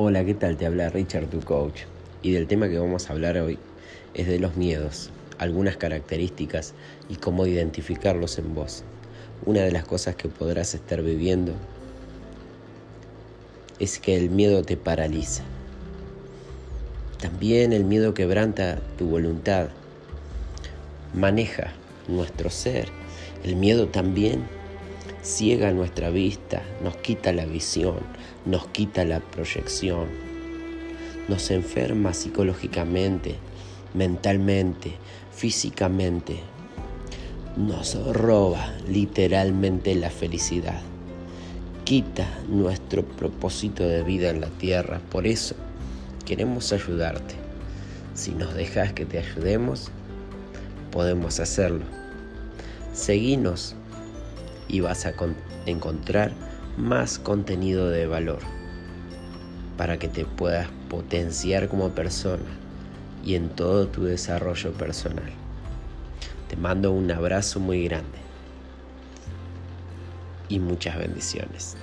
Hola, ¿qué tal? Te habla Richard, tu coach. Y del tema que vamos a hablar hoy es de los miedos, algunas características y cómo identificarlos en vos. Una de las cosas que podrás estar viviendo es que el miedo te paraliza. También el miedo quebranta tu voluntad, maneja nuestro ser. El miedo también ciega nuestra vista, nos quita la visión, nos quita la proyección, nos enferma psicológicamente, mentalmente, físicamente, nos roba literalmente la felicidad, quita nuestro propósito de vida en la tierra. Por eso queremos ayudarte. Si nos dejas que te ayudemos, podemos hacerlo. Seguinos y vas a encontrar más contenido de valor para que te puedas potenciar como persona y en todo tu desarrollo personal. Te mando un abrazo muy grande y muchas bendiciones.